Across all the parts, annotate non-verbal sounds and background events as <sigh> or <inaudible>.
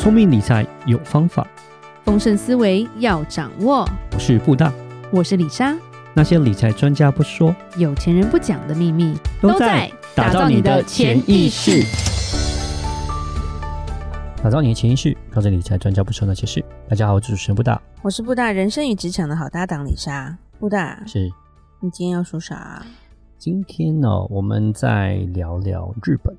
聪明理财有方法，丰盛思维要掌握。我是布大，我是李莎。那些理财专家不说，有钱人不讲的秘密，都在打造你的潜意识。打造你的潜意识，告诉理财专家不说那些事。大家好，我是主持人布大，我是布大人生与职场的好搭档李莎。布大，是你今天要说啥？今天呢，我们再聊聊日本。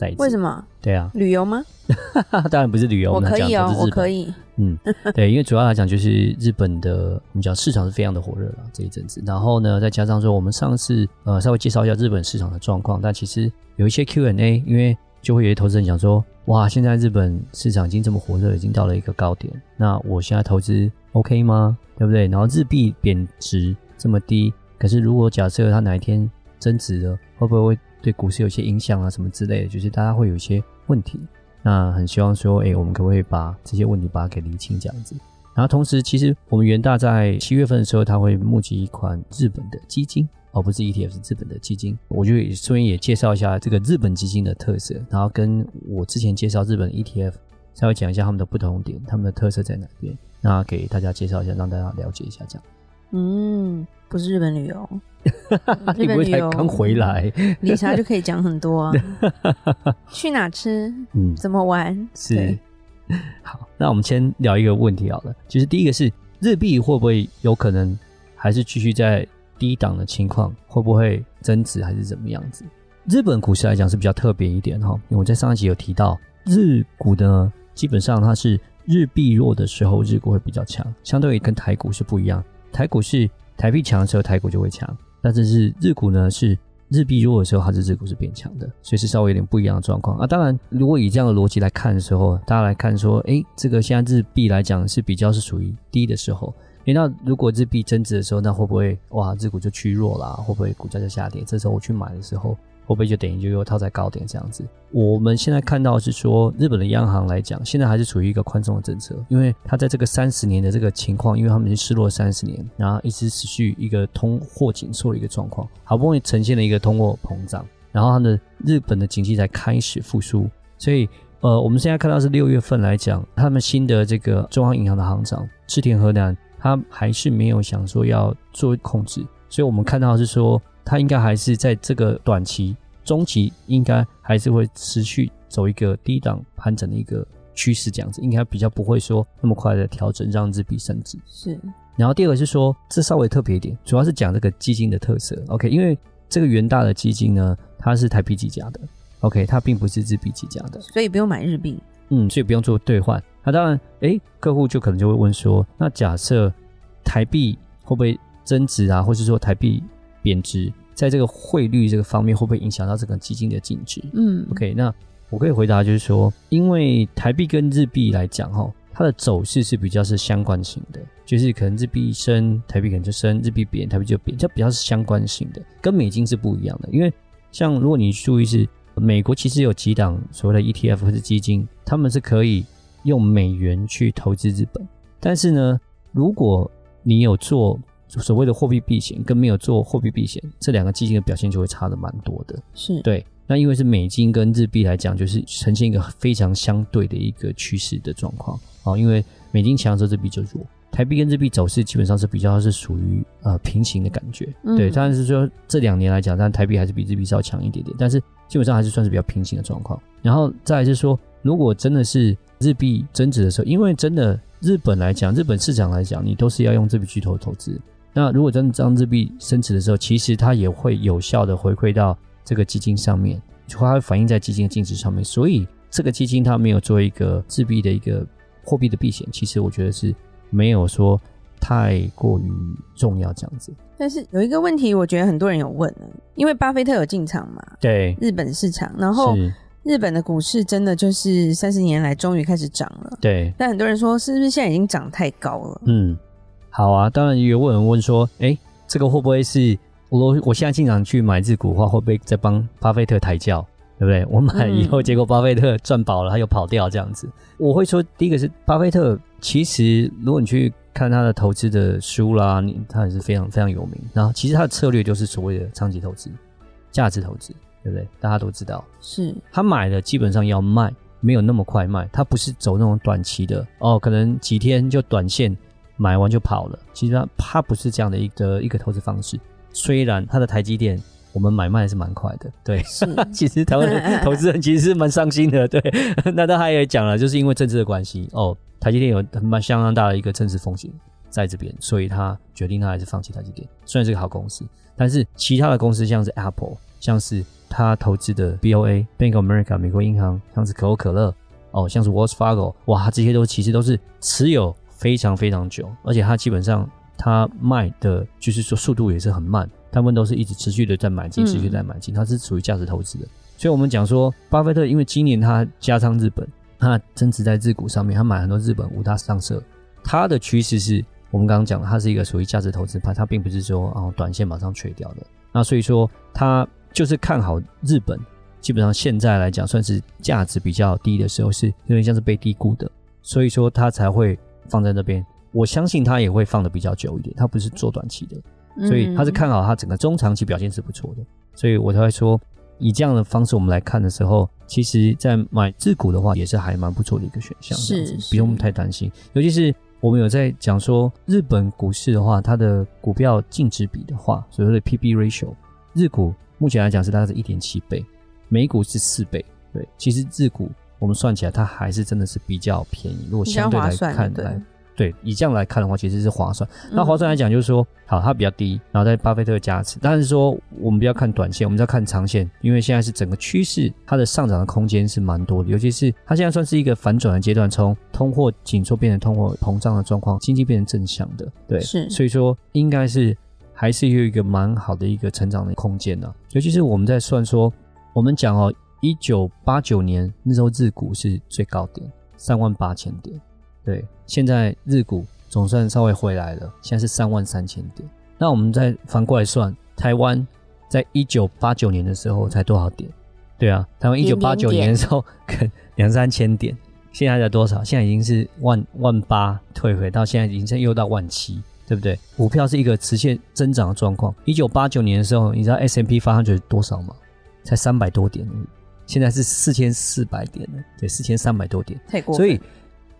在为什么？对啊，旅游吗？<laughs> 当然不是旅游，我可以哦，我可以。嗯，<laughs> 对，因为主要来讲就是日本的，我们讲市场是非常的火热了这一阵子。然后呢，再加上说我们上次呃稍微介绍一下日本市场的状况，但其实有一些 Q&A，因为就会有些投资人讲说，哇，现在日本市场已经这么火热，已经到了一个高点，那我现在投资 OK 吗？对不对？然后日币贬值这么低，可是如果假设它哪一天增值了，会不会对股市有些影响啊？什么之类的，就是大家会有一些问题。那很希望说，哎，我们可不可以把这些问题把它给厘清这样子？然后同时，其实我们元大在七月份的时候，他会募集一款日本的基金，而不是 ETF，是日本的基金。我就顺便也介绍一下这个日本基金的特色，然后跟我之前介绍日本 ETF 稍微讲一下他们的不同点，他们的特色在哪边？那给大家介绍一下，让大家了解一下这样。嗯，不是日本旅游。<laughs> 日本旅游刚回来，<laughs> 理查就可以讲很多啊。<laughs> 去哪吃？嗯，怎么玩？是。好，那我们先聊一个问题好了。其实第一个是日币会不会有可能还是继续在低档的情况，会不会增值还是怎么样子？日本股市来讲是比较特别一点哈，因为我在上一集有提到，日股呢基本上它是日币弱的时候，日股会比较强，相对于跟台股是不一样。台股是台币强的时候，台股就会强。但是是日股呢，是日币弱的时候，它是日股是变强的，所以是稍微有点不一样的状况啊。当然，如果以这样的逻辑来看的时候，大家来看说，诶，这个现在日币来讲是比较是属于低的时候。诶，那如果日币增值的时候，那会不会哇，日股就趋弱啦？会不会股价就下跌？这时候我去买的时候。会不会就等于就又套在高点这样子？我们现在看到是说，日本的央行来讲，现在还是处于一个宽松的政策，因为它在这个三十年的这个情况，因为他们已经失落三十年，然后一直持续一个通货紧缩的一个状况，好不容易呈现了一个通货膨胀，然后它的日本的经济才开始复苏，所以呃，我们现在看到是六月份来讲，他们新的这个中央银行的行长赤田和南，他还是没有想说要做控制，所以我们看到是说。他应该还是在这个短期、中期，应该还是会持续走一个低档盘整的一个趋势，这样子应该比较不会说那么快的调整，让日币升值。是。然后第二个是说，这稍微特别一点，主要是讲这个基金的特色。OK，因为这个元大的基金呢，它是台币计价的。OK，它并不是日币计价的，所以不用买日币。嗯，所以不用做兑换。那当然，诶，客户就可能就会问说，那假设台币会不会增值啊，或是说台币贬值？在这个汇率这个方面，会不会影响到这个基金的净值？嗯，OK，那我可以回答就是说，因为台币跟日币来讲，哈，它的走势是比较是相关性的，就是可能日币升，台币可能就升；日币贬，台币就贬，这比较是相关性的，跟美金是不一样的。因为像如果你注意是美国，其实有几档所谓的 ETF 或是基金，他们是可以用美元去投资日本，但是呢，如果你有做。所谓的货币避险跟没有做货币避险，这两个基金的表现就会差的蛮多的。是对，那因为是美金跟日币来讲，就是呈现一个非常相对的一个趋势的状况。哦，因为美金强的时候，日币就弱。台币跟日币走势基本上是比较是属于呃平行的感觉。嗯、对，但是说这两年来讲，但台币还是比日币稍微强一点点，但是基本上还是算是比较平行的状况。然后再来是说，如果真的是日币增值的时候，因为真的日本来讲，日本市场来讲，你都是要用这笔巨头投资。那如果真的当日币升值的时候，其实它也会有效的回馈到这个基金上面，就它会反映在基金的净值上面。所以这个基金它没有做一个日币的一个货币的避险，其实我觉得是没有说太过于重要这样子。但是有一个问题，我觉得很多人有问了，因为巴菲特有进场嘛，对日本市场，然后日本的股市真的就是三十年来终于开始涨了，对。但很多人说，是不是现在已经涨太高了？嗯。好啊，当然也有问人问说，哎，这个会不会是我我现在经常去买日股的话，会不会在帮巴菲特抬轿，对不对？我买以后，结果巴菲特赚饱了，他又跑掉这样子。我会说，第一个是巴菲特，其实如果你去看他的投资的书啦，你他也是非常非常有名。然后，其实他的策略就是所谓的长期投资、价值投资，对不对？大家都知道，是他买的基本上要卖，没有那么快卖，他不是走那种短期的哦，可能几天就短线买完就跑了。其实它它不是这样的一个一个投资方式。虽然它的台积电我们买卖是蛮快的，对，是 <laughs> 其实台湾的投资人其实是蛮伤心的，对。<laughs> 那他也讲了，就是因为政治的关系哦，台积电有很蛮相当大的一个政治风险在这边，所以他决定他还是放弃台积电。虽然是个好公司，但是其他的公司像是 Apple，像是。他投资的 BOA Bank of America 美国银行，像是可口可乐哦，像是 Wells Fargo，哇，这些都其实都是持有非常非常久，而且他基本上他卖的就是说速度也是很慢，他们都是一直持续的在买进，持续在买进，它是属于价值投资的。所以我们讲说，巴菲特因为今年他加仓日本，他增持在日股上面，他买很多日本五大上市，他的趋势是我们刚刚讲的，他是一个属于价值投资派，他并不是说哦短线马上垂掉的。那所以说他。就是看好日本，基本上现在来讲算是价值比较低的时候，是有点像是被低估的，所以说他才会放在那边。我相信他也会放的比较久一点，他不是做短期的，所以他是看好他整个中长期表现是不错的，所以我才会说以这样的方式我们来看的时候，其实在买自股的话也是还蛮不错的一个选项，是不用太担心。尤其是我们有在讲说日本股市的话，它的股票净值比的话，所谓的 P/B ratio，日股。目前来讲是大概是一点七倍，美股是四倍，对，其实日股我们算起来它还是真的是比较便宜。如果相对来看来，对，以这样来看的话，其实是划算。那划算来讲就是说，好，它比较低，然后在巴菲特的加持，但是说我们不要看短线，我们要看长线，因为现在是整个趋势，它的上涨的空间是蛮多的，尤其是它现在算是一个反转的阶段，从通货紧缩变成通货膨胀的状况，经济变成正向的，对，是，所以说应该是。还是有一个蛮好的一个成长的空间呢，尤其是我们在算说，我们讲哦，一九八九年那时候日股是最高点三万八千点，对，现在日股总算稍微回来了，现在是三万三千点。那我们再反过来算，台湾在一九八九年的时候才多少点？对啊，台湾一九八九年的时候可两三千点，现在才多少？现在已经是万万八退回到现在已经又到万七。对不对？股票是一个直线增长的状况。一九八九年的时候，你知道 S&P 500多少吗？才三百多点，现在是四千四百点了。对，四千三百多点，太过分。所以，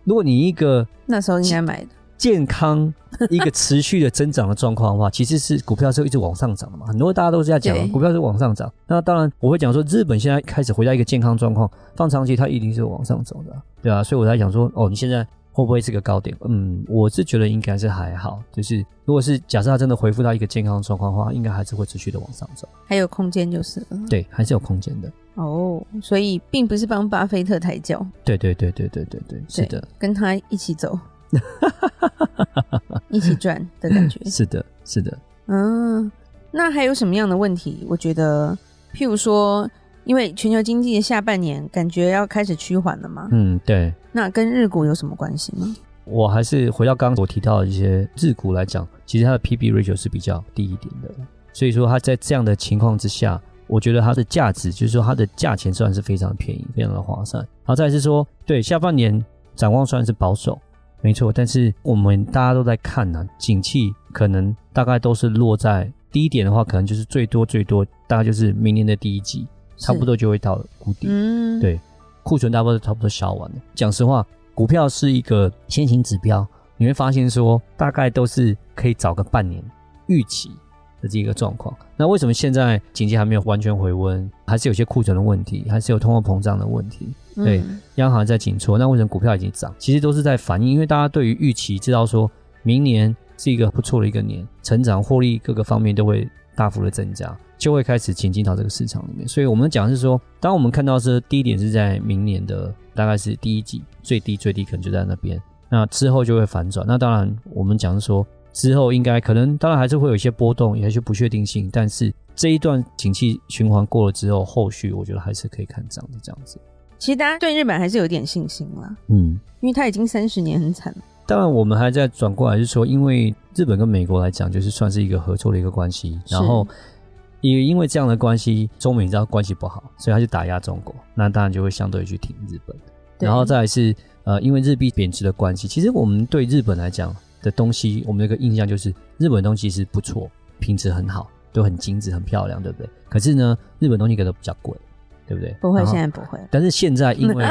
如果你一个那时候应该买的健康一个持续的增长的状况的话，<laughs> 其实是股票是一直往上涨的嘛。很多大家都是在讲股票是往上涨。那当然，我会讲说，日本现在开始回到一个健康状况，放长期它一定是往上走的，对啊。所以我在讲说，哦，你现在。会不会是个高点？嗯，我是觉得应该是还好。就是如果是假设它真的恢复到一个健康状况的话，应该还是会持续的往上走，还有空间就是了。对，还是有空间的。哦，所以并不是帮巴菲特抬轿。对对对对对对对，是的，跟他一起走，<laughs> 一起赚的感觉。<laughs> 是的，是的。嗯，那还有什么样的问题？我觉得，譬如说。因为全球经济的下半年感觉要开始趋缓了嘛，嗯，对。那跟日股有什么关系吗？我还是回到刚刚我提到的一些日股来讲，其实它的 P/B ratio 是比较低一点的，所以说它在这样的情况之下，我觉得它的价值就是说它的价钱算是非常便宜，非常的划算。好，再来是说，对下半年展望算是保守，没错，但是我们大家都在看呢、啊，景气可能大概都是落在低点的话，可能就是最多最多大概就是明年的第一季。差不多就会到谷底，嗯，对，库存大部分都差不多销完了。讲实话，股票是一个先行指标，你会发现说，大概都是可以找个半年预期的这个状况。那为什么现在经济还没有完全回温，还是有些库存的问题，还是有通货膨胀的问题？对，嗯、央行在紧缩，那为什么股票已经涨？其实都是在反映，因为大家对于预期知道说明年是一个不错的一个年，成长、获利各个方面都会大幅的增加。就会开始前进到这个市场里面，所以我们讲的是说，当我们看到是低点是在明年的大概是第一季最低最低可能就在那边，那之后就会反转。那当然我们讲的是说之后应该可能当然还是会有一些波动，有一些不确定性，但是这一段景气循环过了之后，后续我觉得还是可以看涨的这样子。其实大家对日本还是有点信心啦，嗯，因为它已经三十年很惨了。当然我们还在转过来是说，因为日本跟美国来讲就是算是一个合作的一个关系，然后。也因为这样的关系，中美你知道关系不好，所以他就打压中国，那当然就会相对去挺日本。然后再来是呃，因为日币贬值的关系，其实我们对日本来讲的东西，我们的一个印象就是日本东西是不错，品质很好，都很精致、很漂亮，对不对？可是呢，日本东西可能比较贵，对不对？不会，现在不会。但是现在因为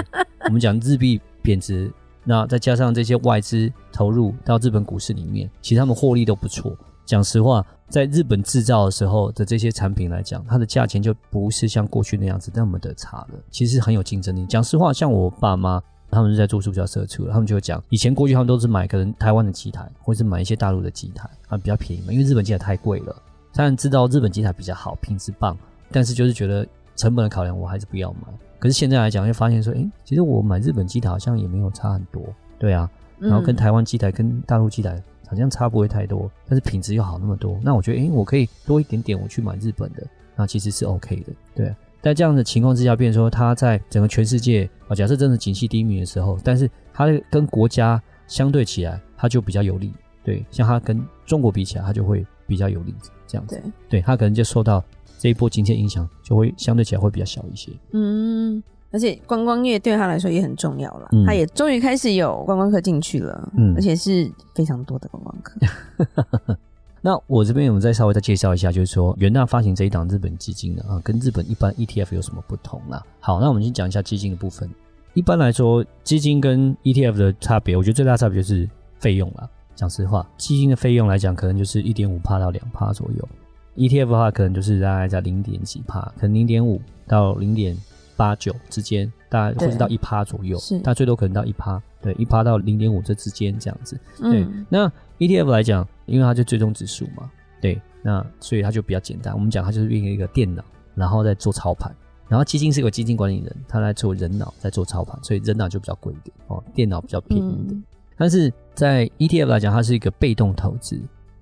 我们讲日币贬值，那再加上这些外资投入到日本股市里面，其实他们获利都不错。讲实话，在日本制造的时候的这些产品来讲，它的价钱就不是像过去那样子那么的差了，其实很有竞争力。讲实话，像我爸妈。他们是在做塑胶射出的，他们就会讲，以前过去他们都是买可能台湾的机台，或者是买一些大陆的机台，啊比较便宜嘛，因为日本机台太贵了。虽然知道日本机台比较好，品质棒，但是就是觉得成本的考量，我还是不要买。可是现在来讲，就发现说，诶，其实我买日本机台好像也没有差很多，对啊，然后跟台湾机台跟大陆机台好像差不会太多，但是品质又好那么多，那我觉得，诶，我可以多一点点，我去买日本的，那其实是 OK 的，对啊。在这样的情况之下，变成说他在整个全世界啊，假设真的景气低迷的时候，但是它跟国家相对起来，它就比较有利。对，像它跟中国比起来，它就会比较有利。这样子，对，对他可能就受到这一波经济影响，就会相对起来会比较小一些。嗯，而且观光业对他来说也很重要了，嗯、他也终于开始有观光客进去了，嗯，而且是非常多的观光客。<laughs> 那我这边我们再稍微再介绍一下，就是说元大发行这一档日本基金呢，啊，跟日本一般 ETF 有什么不同呢？好，那我们先讲一下基金的部分。一般来说，基金跟 ETF 的差别，我觉得最大差别就是费用啦。讲实话，基金的费用来讲，可能就是一点五帕到两帕左右；ETF 的话，可能就是大概在零点几帕，可能零点五到零点八九之间，大概或者到一趴左右，是，它最多可能到一趴，对，一趴到零点五这之间这样子。对，嗯、那 ETF 来讲。因为它就追踪指数嘛，对，那所以它就比较简单。我们讲它就是运营一个电脑，然后再做操盘。然后基金是一个基金管理人，他来做人脑在做操盘，所以人脑就比较贵一点哦，电脑比较便宜一点。嗯、但是在 ETF 来讲，它是一个被动投资；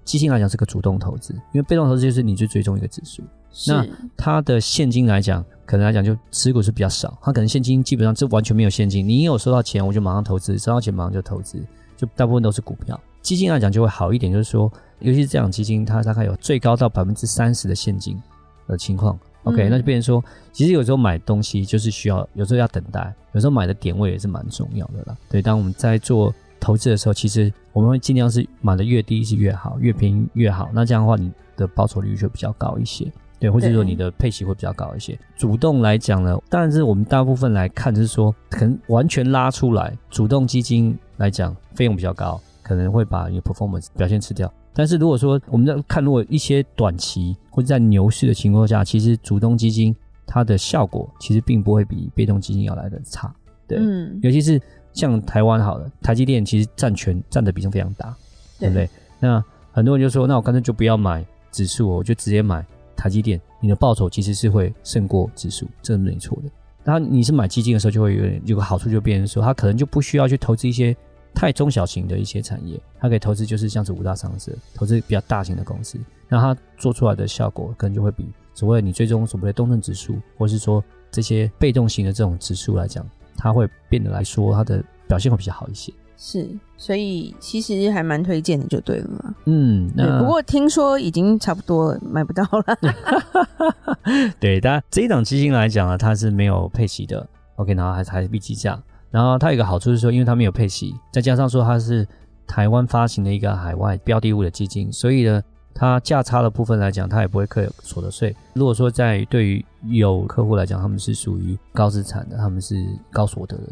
基金来讲是个主动投资。因为被动投资就是你去追踪一个指数，是那它的现金来讲，可能来讲就持股是比较少，它可能现金基本上就完全没有现金。你有收到钱，我就马上投资；收到钱马上就投资，就大部分都是股票。基金来讲就会好一点，就是说，尤其是这样基金，它大概有最高到百分之三十的现金的情况。OK，、嗯、那就变成说，其实有时候买东西就是需要，有时候要等待，有时候买的点位也是蛮重要的啦。对，当我们在做投资的时候，其实我们会尽量是买的越低是越好，越便宜越好。那这样的话，你的报酬率就比较高一些，对，或者说你的配息会比较高一些。主动来讲呢，当然是我们大部分来看，就是说，可能完全拉出来，主动基金来讲，费用比较高。可能会把你的 performance 表现吃掉，但是如果说我们在看，如果一些短期或者在牛市的情况下，其实主动基金它的效果其实并不会比被动基金要来的差，对，嗯，尤其是像台湾好了，台积电其实占权占的比重非常大，对，对不对？那很多人就说，那我干脆就不要买指数，我就直接买台积电，你的报酬其实是会胜过指数，这是没错的。那你是买基金的时候，就会有点有个好处，就变成说，它可能就不需要去投资一些。太中小型的一些产业，它可以投资就是像是五大上市，投资比较大型的公司，那它做出来的效果可能就会比所谓你追踪所谓的动证指数，或是说这些被动型的这种指数来讲，它会变得来说它的表现会比较好一些。是，所以其实还蛮推荐的，就对了嘛。嗯，那不过听说已经差不多买不到了。<laughs> 对，当然这一档基金来讲呢，它是没有配息的，OK，然后还是还是 B 级价。然后它有一个好处是说，因为它没有配息，再加上说它是台湾发行的一个海外标的物的基金，所以呢，它价差的部分来讲，它也不会课所得税。如果说在对于有客户来讲，他们是属于高资产的，他们是高所得的，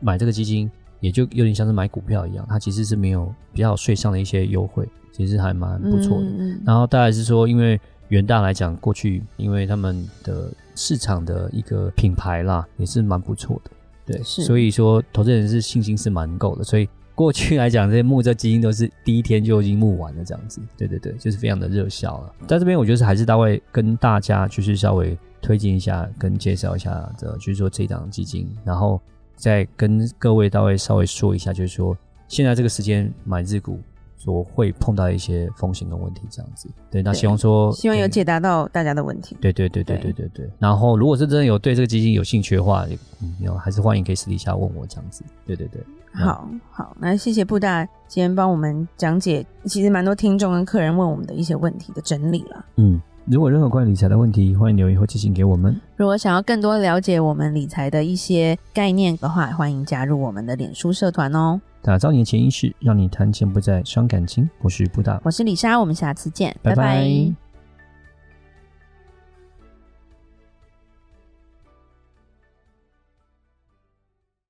买这个基金也就有点像是买股票一样，它其实是没有比较税上的一些优惠，其实还蛮不错的。嗯、然后大概是说，因为元大来讲，过去因为他们的市场的一个品牌啦，也是蛮不错的。对，所以说投资人是信心是蛮够的，所以过去来讲，这些募这基金都是第一天就已经募完了这样子。对对对，就是非常的热销了。在这边，我觉得还是大概跟大家就是稍微推荐一下，跟介绍一下的，就是说这档基金，然后再跟各位大概稍微说一下，就是说现在这个时间买日股。说会碰到一些风险跟问题，这样子。对，那希望说，希望有解答到大家的问题。对对对对对对对。对然后，如果是真的有对这个基金有兴趣的话，嗯，有还是欢迎可以私底下问我这样子。对对对。好好，那谢谢布大今天帮我们讲解，其实蛮多听众跟客人问我们的一些问题的整理了。嗯，如果任何关于理财的问题，欢迎留言或寄信给我们。如果想要更多了解我们理财的一些概念的话，欢迎加入我们的脸书社团哦。打造你的潜意识，让你谈钱不再伤感情。我是布达，我是李莎，我们下次见，拜拜。拜拜。